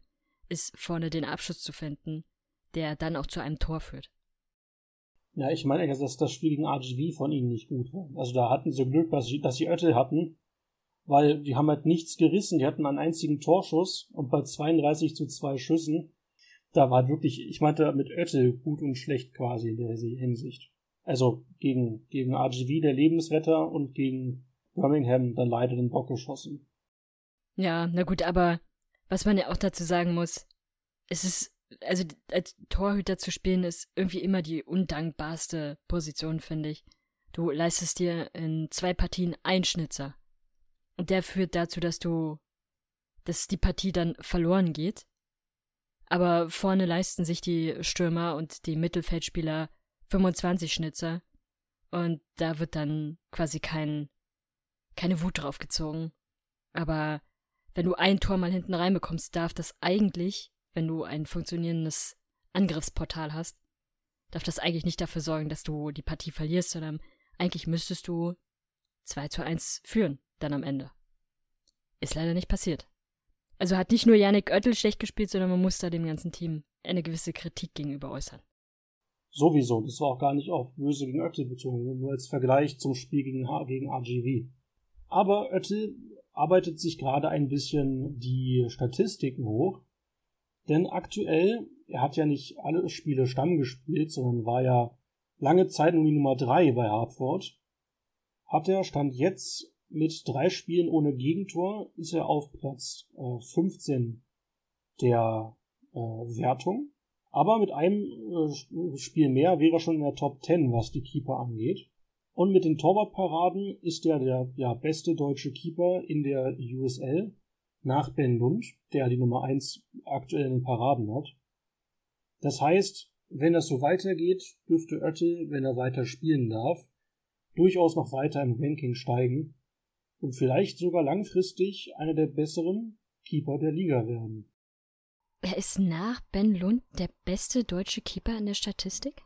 Speaker 6: ist vorne den Abschluss zu finden, der dann auch zu einem Tor führt.
Speaker 5: Ja, ich meine, dass das Spiel gegen RGV von ihnen nicht gut war. Also da hatten sie Glück, dass sie, dass sie Öttel hatten, weil die haben halt nichts gerissen. Die hatten einen einzigen Torschuss und bei 32 zu zwei Schüssen, da war wirklich, ich meinte mit Oette gut und schlecht quasi in der Hinsicht. Also gegen, gegen RGV der Lebensretter und gegen Birmingham dann leider den Bock geschossen.
Speaker 6: Ja, na gut, aber was man ja auch dazu sagen muss, es ist, also als Torhüter zu spielen, ist irgendwie immer die undankbarste Position, finde ich. Du leistest dir in zwei Partien einen Schnitzer. Und der führt dazu, dass du, dass die Partie dann verloren geht. Aber vorne leisten sich die Stürmer und die Mittelfeldspieler 25 Schnitzer. Und da wird dann quasi kein, keine Wut drauf gezogen. Aber wenn du ein Tor mal hinten reinbekommst, darf das eigentlich, wenn du ein funktionierendes Angriffsportal hast, darf das eigentlich nicht dafür sorgen, dass du die Partie verlierst, sondern eigentlich müsstest du 2 zu 1 führen, dann am Ende. Ist leider nicht passiert. Also hat nicht nur Yannick Oettel schlecht gespielt, sondern man muss da dem ganzen Team eine gewisse Kritik gegenüber äußern.
Speaker 5: Sowieso, das war auch gar nicht auf Böse gegen Oettel bezogen, nur als Vergleich zum Spiel gegen, gegen RGV. Aber Oettel arbeitet sich gerade ein bisschen die Statistiken hoch, denn aktuell, er hat ja nicht alle Spiele Stamm gespielt, sondern war ja lange Zeit nur die Nummer 3 bei Hartford, hat er Stand jetzt mit drei Spielen ohne Gegentor, ist er auf Platz äh, 15 der äh, Wertung. Aber mit einem äh, Spiel mehr wäre er schon in der Top 10, was die Keeper angeht. Und mit den Torwartparaden ist er der ja, beste deutsche Keeper in der USL nach Ben Lund, der die Nummer 1 aktuell in den Paraden hat. Das heißt, wenn das so weitergeht, dürfte Oettel, wenn er weiter spielen darf, durchaus noch weiter im Ranking steigen und vielleicht sogar langfristig einer der besseren Keeper der Liga werden.
Speaker 6: Er ist nach Ben Lund der beste deutsche Keeper in der Statistik?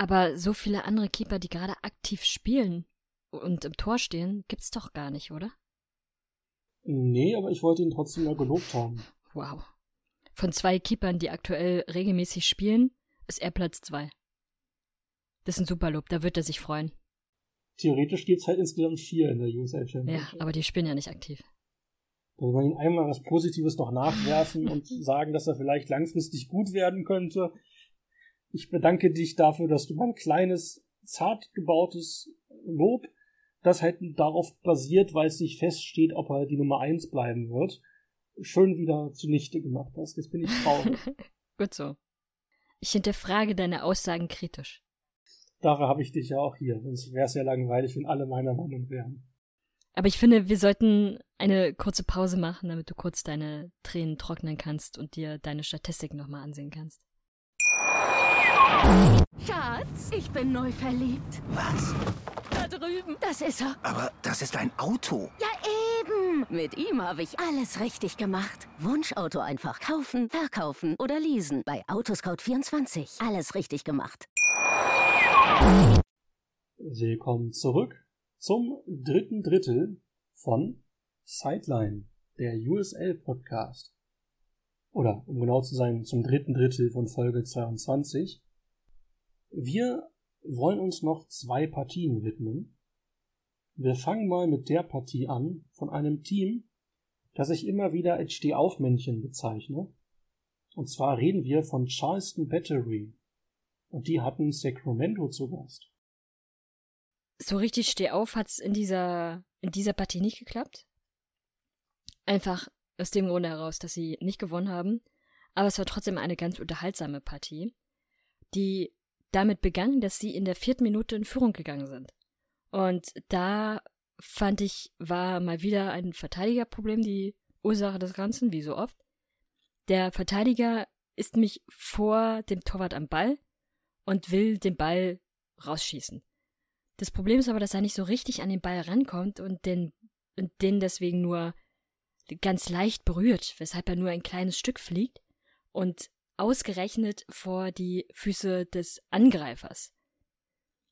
Speaker 6: Aber so viele andere Keeper, die gerade aktiv spielen und im Tor stehen, gibt's doch gar nicht, oder?
Speaker 5: Nee, aber ich wollte ihn trotzdem mal gelobt haben.
Speaker 6: Wow. Von zwei Keepern, die aktuell regelmäßig spielen, ist er Platz zwei. Das ist ein super Lob, da wird er sich freuen.
Speaker 5: Theoretisch gibt es halt insgesamt vier in der USL
Speaker 6: Championship. Ja, aber die spielen ja nicht aktiv.
Speaker 5: Will man ihm einmal was Positives noch nachwerfen und sagen, dass er vielleicht langfristig gut werden könnte. Ich bedanke dich dafür, dass du mein kleines, zart gebautes Lob, das halt darauf basiert, weil es nicht feststeht, ob er die Nummer eins bleiben wird, schön wieder zunichte gemacht hast. Jetzt bin ich traurig.
Speaker 6: Gut so. Ich hinterfrage deine Aussagen kritisch.
Speaker 5: Dafür habe ich dich ja auch hier, sonst wäre es ja langweilig, wenn alle meiner Meinung wären.
Speaker 6: Aber ich finde, wir sollten eine kurze Pause machen, damit du kurz deine Tränen trocknen kannst und dir deine Statistik nochmal ansehen kannst.
Speaker 4: Schatz, ich bin neu verliebt.
Speaker 7: Was?
Speaker 4: Da drüben. Das ist er.
Speaker 7: Aber das ist ein Auto.
Speaker 4: Ja, eben. Mit ihm habe ich alles richtig gemacht. Wunschauto einfach kaufen, verkaufen oder leasen. Bei Autoscout24. Alles richtig gemacht.
Speaker 5: Willkommen zurück zum dritten Drittel von Sideline, der USL Podcast. Oder um genau zu sein, zum dritten Drittel von Folge 22. Wir wollen uns noch zwei Partien widmen. Wir fangen mal mit der Partie an von einem Team, das ich immer wieder als Stehaufmännchen bezeichne. Und zwar reden wir von Charleston Battery. Und die hatten Sacramento zu Gast.
Speaker 6: So richtig Stehauf hat's in dieser, in dieser Partie nicht geklappt. Einfach aus dem Grunde heraus, dass sie nicht gewonnen haben. Aber es war trotzdem eine ganz unterhaltsame Partie, die damit begann, dass sie in der vierten Minute in Führung gegangen sind. Und da fand ich, war mal wieder ein Verteidigerproblem die Ursache des Ganzen, wie so oft. Der Verteidiger ist mich vor dem Torwart am Ball und will den Ball rausschießen. Das Problem ist aber, dass er nicht so richtig an den Ball rankommt und den, und den deswegen nur ganz leicht berührt, weshalb er nur ein kleines Stück fliegt und ausgerechnet vor die Füße des Angreifers.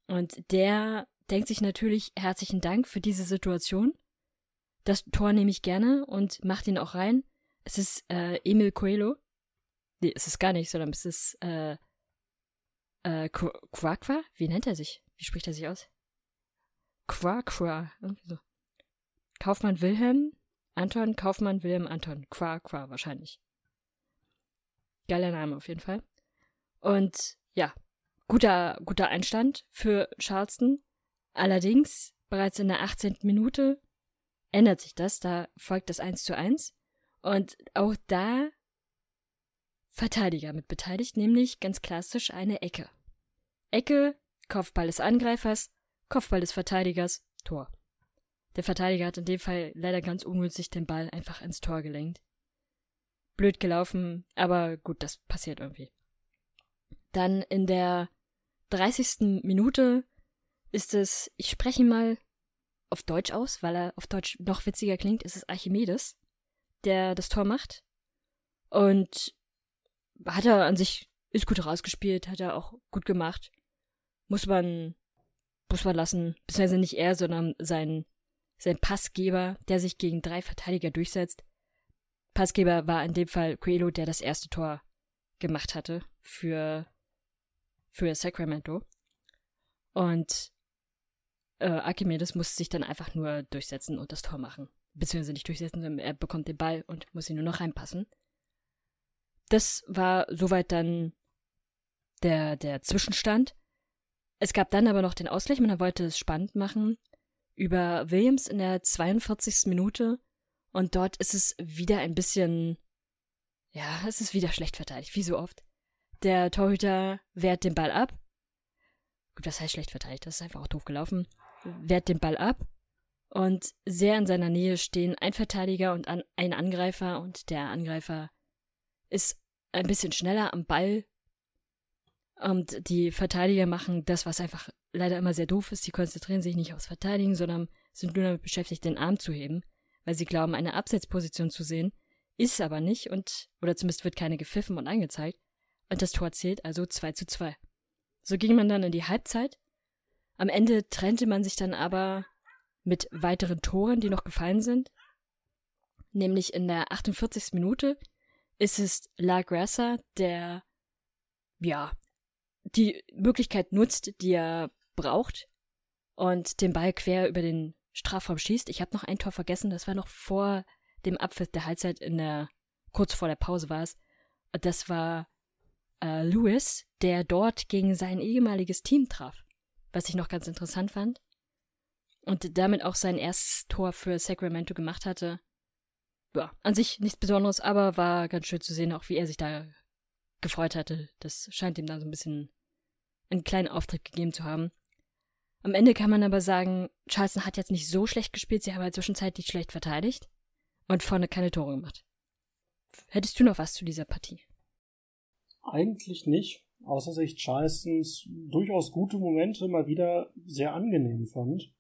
Speaker 6: Und der denkt sich natürlich herzlichen Dank für diese Situation. Das Tor nehme ich gerne und macht ihn auch rein. Es ist äh, Emil Coelho. Nee, es ist gar nicht, sondern es ist äh, äh, Quaqua? Wie nennt er sich? Wie spricht er sich aus? Quaqua. Irgendwie so. Kaufmann Wilhelm, Anton, Kaufmann Wilhelm Anton. Qua, qua, wahrscheinlich. Geiler Name auf jeden Fall. Und ja, guter, guter Einstand für Charleston. Allerdings, bereits in der 18. Minute ändert sich das, da folgt das 1 zu 1. Und auch da Verteidiger mit beteiligt, nämlich ganz klassisch eine Ecke. Ecke, Kopfball des Angreifers, Kopfball des Verteidigers, Tor. Der Verteidiger hat in dem Fall leider ganz ungünstig den Ball einfach ins Tor gelenkt. Blöd gelaufen, aber gut, das passiert irgendwie. Dann in der 30. Minute ist es, ich spreche ihn mal auf Deutsch aus, weil er auf Deutsch noch witziger klingt, ist es Archimedes, der das Tor macht. Und hat er an sich, ist gut rausgespielt, hat er auch gut gemacht. Muss man, muss man lassen, beziehungsweise nicht er, sondern sein, sein Passgeber, der sich gegen drei Verteidiger durchsetzt. Passgeber war in dem Fall Coelho, der das erste Tor gemacht hatte für, für Sacramento. Und äh, Archimedes muss sich dann einfach nur durchsetzen und das Tor machen. Beziehungsweise nicht durchsetzen, er bekommt den Ball und muss ihn nur noch reinpassen das war soweit dann der, der Zwischenstand. Es gab dann aber noch den Ausgleich, man wollte es spannend machen, über Williams in der 42. Minute. Und dort ist es wieder ein bisschen, ja, es ist wieder schlecht verteidigt, wie so oft. Der Torhüter wehrt den Ball ab. Gut, das heißt schlecht verteidigt, das ist einfach auch doof gelaufen. Wehrt den Ball ab. Und sehr in seiner Nähe stehen ein Verteidiger und ein Angreifer und der Angreifer ist ein bisschen schneller am Ball. Und die Verteidiger machen das, was einfach leider immer sehr doof ist. Sie konzentrieren sich nicht aufs Verteidigen, sondern sind nur damit beschäftigt, den Arm zu heben, weil sie glauben, eine Absetzposition zu sehen. Ist aber nicht und, oder zumindest wird keine gepfiffen und angezeigt. Und das Tor zählt also 2 zu 2. So ging man dann in die Halbzeit. Am Ende trennte man sich dann aber mit weiteren Toren, die noch gefallen sind. Nämlich in der 48. Minute ist es La Grassa, der ja die Möglichkeit nutzt, die er braucht und den Ball quer über den Strafraum schießt. Ich habe noch ein Tor vergessen, das war noch vor dem Abpfiff der Halbzeit in der kurz vor der Pause war es. Das war äh, Lewis, der dort gegen sein ehemaliges Team traf, was ich noch ganz interessant fand und damit auch sein erstes Tor für Sacramento gemacht hatte ja, an sich nichts Besonderes, aber war ganz schön zu sehen, auch wie er sich da gefreut hatte. Das scheint ihm dann so ein bisschen einen kleinen Auftritt gegeben zu haben. Am Ende kann man aber sagen, Charleston hat jetzt nicht so schlecht gespielt, sie haben halt zwischenzeitlich schlecht verteidigt und vorne keine Tore gemacht. Hättest du noch was zu dieser Partie?
Speaker 5: Eigentlich nicht, außer dass ich Charlestons durchaus gute Momente mal wieder sehr angenehm fand.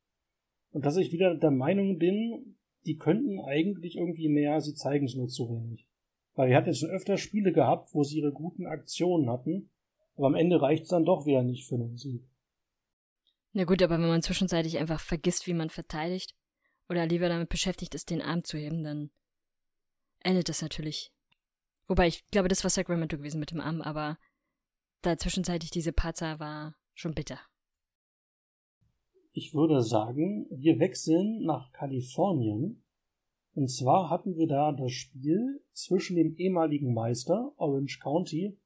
Speaker 5: Und dass ich wieder der Meinung bin, die könnten eigentlich irgendwie mehr, sie zeigen es nur zu wenig. Weil wir hatten jetzt schon öfter Spiele gehabt, wo sie ihre guten Aktionen hatten, aber am Ende reicht es dann doch wieder nicht für den Sieg.
Speaker 6: Na gut, aber wenn man zwischenzeitlich einfach vergisst, wie man verteidigt, oder lieber damit beschäftigt ist, den Arm zu heben, dann endet das natürlich. Wobei ich glaube, das war Sacramento gewesen mit dem Arm, aber da zwischenzeitlich diese Patzer war schon bitter.
Speaker 5: Ich würde sagen, wir wechseln nach Kalifornien. Und zwar hatten wir da das Spiel zwischen dem ehemaligen Meister Orange County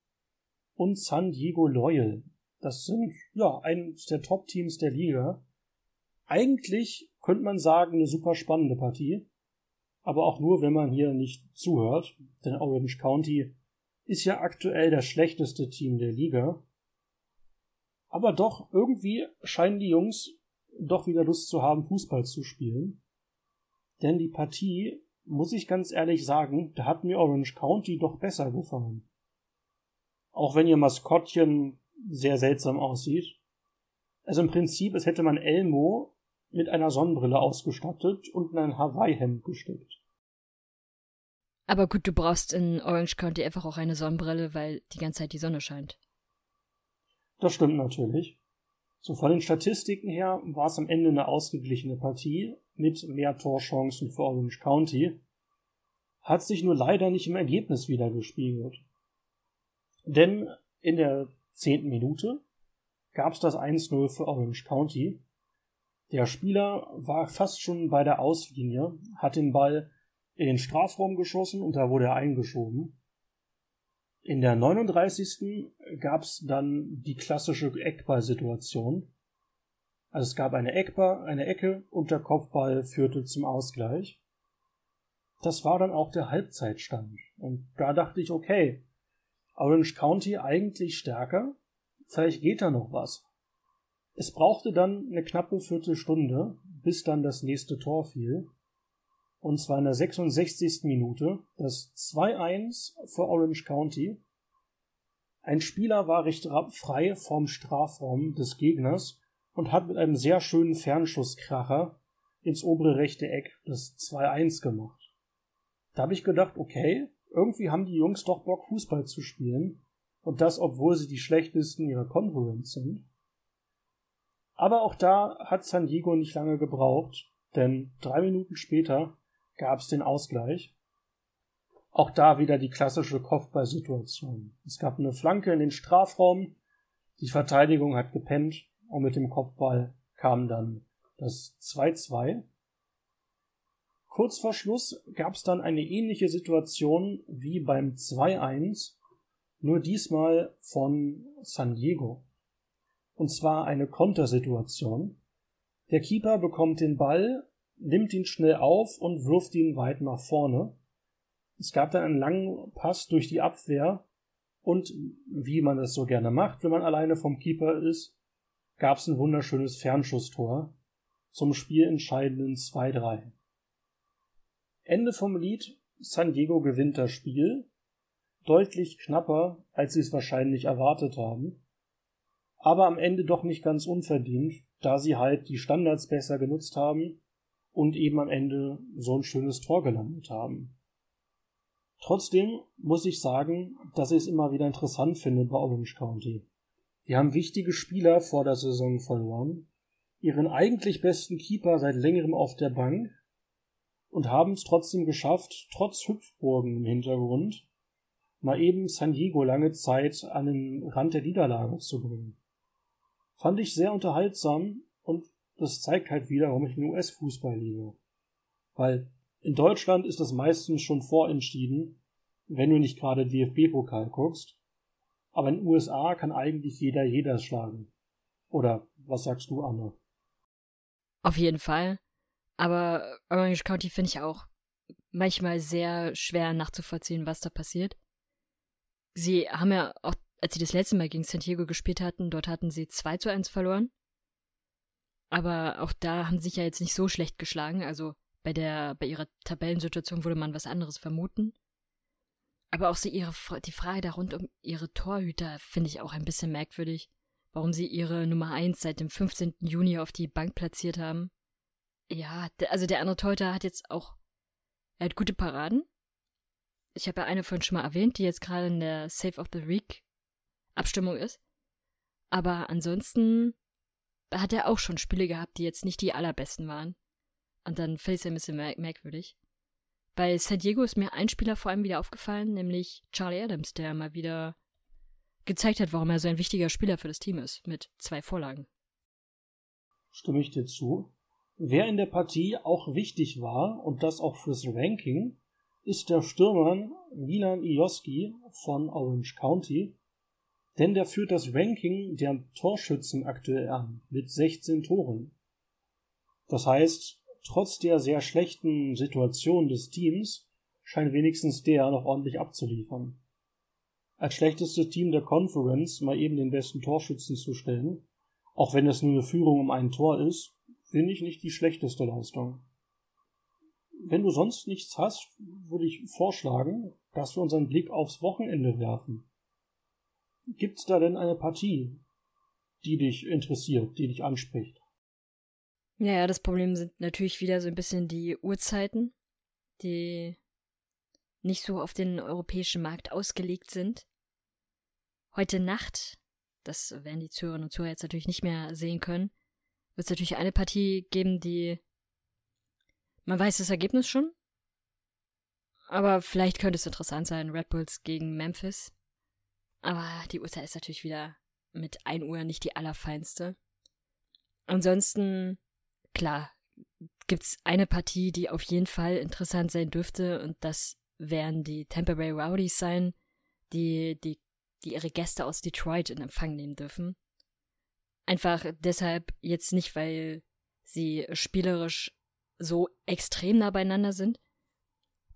Speaker 5: und San Diego Loyal. Das sind ja eines der Top-Teams der Liga. Eigentlich könnte man sagen, eine super spannende Partie. Aber auch nur, wenn man hier nicht zuhört. Denn Orange County ist ja aktuell das schlechteste Team der Liga. Aber doch, irgendwie scheinen die Jungs doch wieder Lust zu haben, Fußball zu spielen. Denn die Partie, muss ich ganz ehrlich sagen, da hat mir Orange County doch besser gefallen. Auch wenn ihr Maskottchen sehr seltsam aussieht. Also im Prinzip, es hätte man Elmo mit einer Sonnenbrille ausgestattet und in ein Hawaii-Hemd gesteckt.
Speaker 6: Aber gut, du brauchst in Orange County einfach auch eine Sonnenbrille, weil die ganze Zeit die Sonne scheint.
Speaker 5: Das stimmt natürlich. So von den Statistiken her war es am Ende eine ausgeglichene Partie mit mehr Torchancen für Orange County. Hat sich nur leider nicht im Ergebnis wiedergespiegelt. Denn in der zehnten Minute gab es das 1-0 für Orange County. Der Spieler war fast schon bei der Auslinie, hat den Ball in den Strafraum geschossen und da wurde er eingeschoben. In der 39. gab es dann die klassische Eckball-Situation. Also es gab eine Eckball, eine Ecke und der Kopfball führte zum Ausgleich. Das war dann auch der Halbzeitstand. Und da dachte ich, okay, Orange County eigentlich stärker, vielleicht geht da noch was. Es brauchte dann eine knappe Viertelstunde, bis dann das nächste Tor fiel. Und zwar in der 66. Minute, das 2-1 für Orange County. Ein Spieler war recht frei vom Strafraum des Gegners und hat mit einem sehr schönen Fernschusskracher ins obere rechte Eck das 2-1 gemacht. Da habe ich gedacht, okay, irgendwie haben die Jungs doch Bock, Fußball zu spielen. Und das, obwohl sie die schlechtesten ihrer Conference sind. Aber auch da hat San Diego nicht lange gebraucht, denn drei Minuten später gab es den Ausgleich. Auch da wieder die klassische Kopfballsituation. Es gab eine Flanke in den Strafraum, die Verteidigung hat gepennt und mit dem Kopfball kam dann das 2-2. Kurz vor Schluss gab es dann eine ähnliche Situation wie beim 2-1, nur diesmal von San Diego. Und zwar eine Kontersituation. Der Keeper bekommt den Ball, nimmt ihn schnell auf und wirft ihn weit nach vorne. Es gab dann einen langen Pass durch die Abwehr und wie man das so gerne macht, wenn man alleine vom Keeper ist, gab es ein wunderschönes Fernschusstor zum spielentscheidenden 2-3. Ende vom Lied, San Diego gewinnt das Spiel, deutlich knapper, als sie es wahrscheinlich erwartet haben, aber am Ende doch nicht ganz unverdient, da sie halt die Standards besser genutzt haben und eben am Ende so ein schönes Tor gelandet haben. Trotzdem muss ich sagen, dass ich es immer wieder interessant finde bei Orange County. Die haben wichtige Spieler vor der Saison verloren, ihren eigentlich besten Keeper seit längerem auf der Bank und haben es trotzdem geschafft, trotz Hüpfburgen im Hintergrund, mal eben San Diego lange Zeit an den Rand der Niederlage zu bringen. Fand ich sehr unterhaltsam und das zeigt halt wieder, warum ich den US-Fußball liebe. Weil in Deutschland ist das meistens schon vorentschieden, wenn du nicht gerade DFB-Pokal guckst. Aber in den USA kann eigentlich jeder jeder schlagen. Oder was sagst du, Anne?
Speaker 6: Auf jeden Fall. Aber Orange County finde ich auch manchmal sehr schwer nachzuvollziehen, was da passiert. Sie haben ja auch, als sie das letzte Mal gegen San Diego gespielt hatten, dort hatten sie 2 zu 1 verloren. Aber auch da haben sie sich ja jetzt nicht so schlecht geschlagen. Also bei der, bei ihrer Tabellensituation würde man was anderes vermuten. Aber auch so ihre, die Frage da rund um ihre Torhüter finde ich auch ein bisschen merkwürdig. Warum sie ihre Nummer 1 seit dem 15. Juni auf die Bank platziert haben. Ja, also der andere Torhüter hat jetzt auch, er hat gute Paraden. Ich habe ja eine von schon mal erwähnt, die jetzt gerade in der Save of the Week Abstimmung ist. Aber ansonsten hat er auch schon Spiele gehabt, die jetzt nicht die allerbesten waren. Und dann fällt es ein bisschen merk merkwürdig. Bei San Diego ist mir ein Spieler vor allem wieder aufgefallen, nämlich Charlie Adams, der mal wieder gezeigt hat, warum er so ein wichtiger Spieler für das Team ist, mit zwei Vorlagen.
Speaker 5: Stimme ich dir zu. Wer in der Partie auch wichtig war, und das auch fürs Ranking, ist der Stürmer Milan Ioski von Orange County, denn der führt das Ranking der Torschützen aktuell an mit 16 Toren. Das heißt, trotz der sehr schlechten Situation des Teams scheint wenigstens der noch ordentlich abzuliefern. Als schlechtestes Team der Conference mal eben den besten Torschützen zu stellen, auch wenn es nur eine Führung um ein Tor ist, finde ich nicht die schlechteste Leistung. Wenn du sonst nichts hast, würde ich vorschlagen, dass wir unseren Blick aufs Wochenende werfen. Gibt's da denn eine Partie, die dich interessiert, die dich anspricht?
Speaker 6: Naja, das Problem sind natürlich wieder so ein bisschen die Uhrzeiten, die nicht so auf den europäischen Markt ausgelegt sind. Heute Nacht, das werden die Zuhörerinnen und Zuhörer jetzt natürlich nicht mehr sehen können, wird es natürlich eine Partie geben, die man weiß das Ergebnis schon. Aber vielleicht könnte es interessant sein, Red Bulls gegen Memphis. Aber die Uhrzeit ist natürlich wieder mit 1 Uhr nicht die allerfeinste. Ansonsten, klar, gibt's eine Partie, die auf jeden Fall interessant sein dürfte, und das werden die Tampa Bay Rowdies sein, die, die, die ihre Gäste aus Detroit in Empfang nehmen dürfen. Einfach deshalb jetzt nicht, weil sie spielerisch so extrem nah beieinander sind.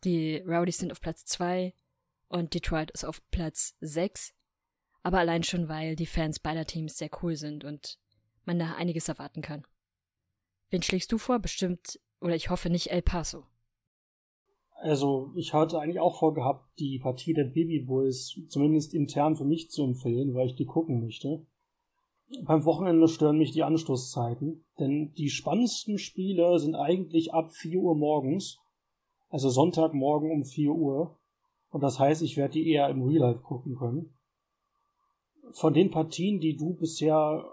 Speaker 6: Die Rowdies sind auf Platz 2 und Detroit ist auf Platz 6. Aber allein schon, weil die Fans beider Teams sehr cool sind und man da einiges erwarten kann. Wen schlägst du vor? Bestimmt, oder ich hoffe nicht El Paso.
Speaker 5: Also, ich hatte eigentlich auch vorgehabt, die Partie der Baby Bulls zumindest intern für mich zu empfehlen, weil ich die gucken möchte. Beim Wochenende stören mich die Anstoßzeiten, denn die spannendsten Spiele sind eigentlich ab 4 Uhr morgens, also Sonntagmorgen um 4 Uhr. Und das heißt, ich werde die eher im Real Life gucken können. Von den Partien, die du bisher,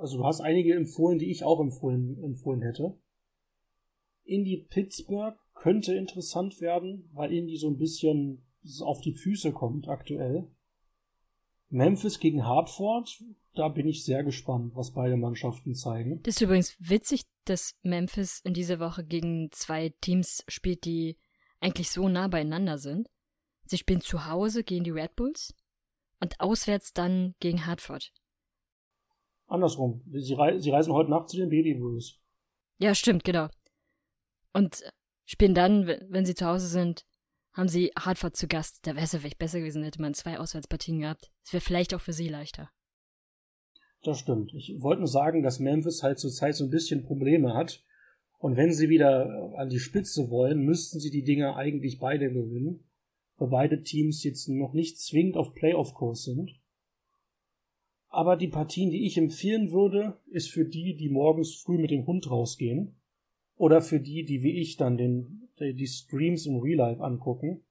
Speaker 5: also du hast einige empfohlen, die ich auch empfohlen, empfohlen hätte. Indie Pittsburgh könnte interessant werden, weil Indie so ein bisschen auf die Füße kommt aktuell. Memphis gegen Hartford, da bin ich sehr gespannt, was beide Mannschaften zeigen.
Speaker 6: Das ist übrigens witzig, dass Memphis in dieser Woche gegen zwei Teams spielt, die eigentlich so nah beieinander sind. Sie spielen zu Hause gegen die Red Bulls und auswärts dann gegen Hartford.
Speaker 5: Andersrum. Sie, rei sie reisen heute Nacht zu den Baby Bulls.
Speaker 6: Ja, stimmt, genau. Und spielen dann, wenn sie zu Hause sind, haben sie Hartford zu Gast. Da wäre es vielleicht besser gewesen, hätte man zwei Auswärtspartien gehabt. Es wäre vielleicht auch für sie leichter.
Speaker 5: Das stimmt. Ich wollte nur sagen, dass Memphis halt zurzeit so ein bisschen Probleme hat. Und wenn sie wieder an die Spitze wollen, müssten sie die Dinge eigentlich beide gewinnen weil beide Teams jetzt noch nicht zwingend auf Playoff-Kurs sind. Aber die Partien, die ich empfehlen würde, ist für die, die morgens früh mit dem Hund rausgehen. Oder für die, die wie ich dann den, die Streams im Real Life angucken.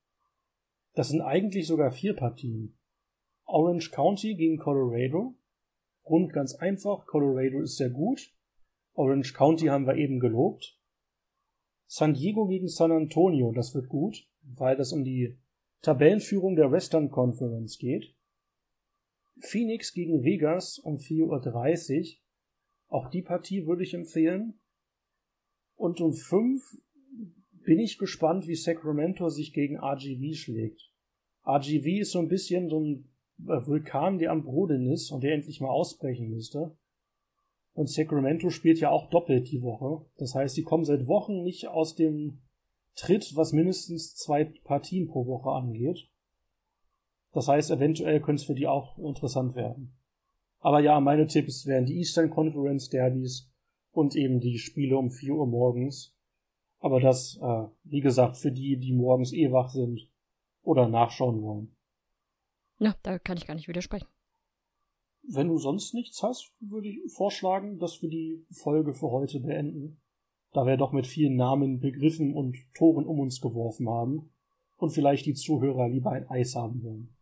Speaker 5: Das sind eigentlich sogar vier Partien. Orange County gegen Colorado. Grund ganz einfach, Colorado ist sehr gut. Orange County haben wir eben gelobt. San Diego gegen San Antonio, das wird gut, weil das um die Tabellenführung der Western Conference geht. Phoenix gegen Vegas um 4.30 Uhr. Auch die Partie würde ich empfehlen. Und um 5 bin ich gespannt, wie Sacramento sich gegen RGV schlägt. RGV ist so ein bisschen so ein Vulkan, der am Brodeln ist und der endlich mal ausbrechen müsste. Und Sacramento spielt ja auch doppelt die Woche. Das heißt, die kommen seit Wochen nicht aus dem Tritt, was mindestens zwei Partien pro Woche angeht. Das heißt, eventuell könnte es für die auch interessant werden. Aber ja, meine Tipps wären die Eastern Conference Derbys und eben die Spiele um 4 Uhr morgens. Aber das, äh, wie gesagt, für die, die morgens eh wach sind oder nachschauen wollen.
Speaker 6: Ja, da kann ich gar nicht widersprechen.
Speaker 5: Wenn du sonst nichts hast, würde ich vorschlagen, dass wir die Folge für heute beenden da wir doch mit vielen Namen, Begriffen und Toren um uns geworfen haben und vielleicht die Zuhörer lieber ein Eis haben wollen.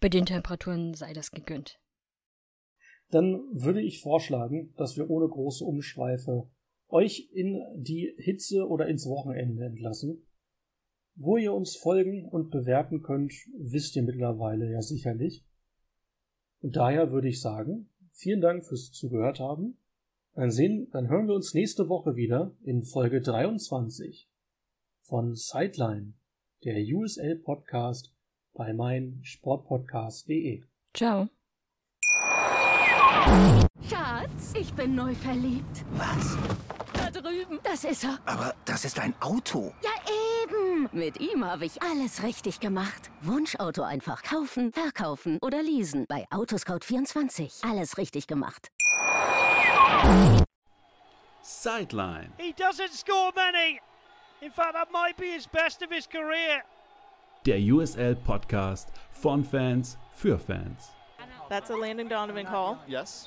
Speaker 6: Bei den Temperaturen sei das gegönnt.
Speaker 5: Dann würde ich vorschlagen, dass wir ohne große Umschweife euch in die Hitze oder ins Wochenende entlassen. Wo ihr uns folgen und bewerten könnt, wisst ihr mittlerweile ja sicherlich. Und daher würde ich sagen, vielen Dank fürs Zugehört haben dann sehen, dann hören wir uns nächste Woche wieder in Folge 23 von Sideline, der USL Podcast bei meinsportpodcast.de.
Speaker 6: Ciao.
Speaker 4: Schatz, ich bin neu verliebt.
Speaker 7: Was?
Speaker 4: Da drüben. Das ist er.
Speaker 7: Aber das ist ein Auto.
Speaker 4: Ja, eben. Mit ihm habe ich alles richtig gemacht. Wunschauto einfach kaufen, verkaufen oder leasen. Bei Autoscout24. Alles richtig gemacht.
Speaker 1: Sideline.
Speaker 2: He doesn't score many. In fact, that might be his best of his career.
Speaker 1: Der USL Podcast von Fans für Fans.
Speaker 3: That's a Landon Donovan call.
Speaker 8: Yes.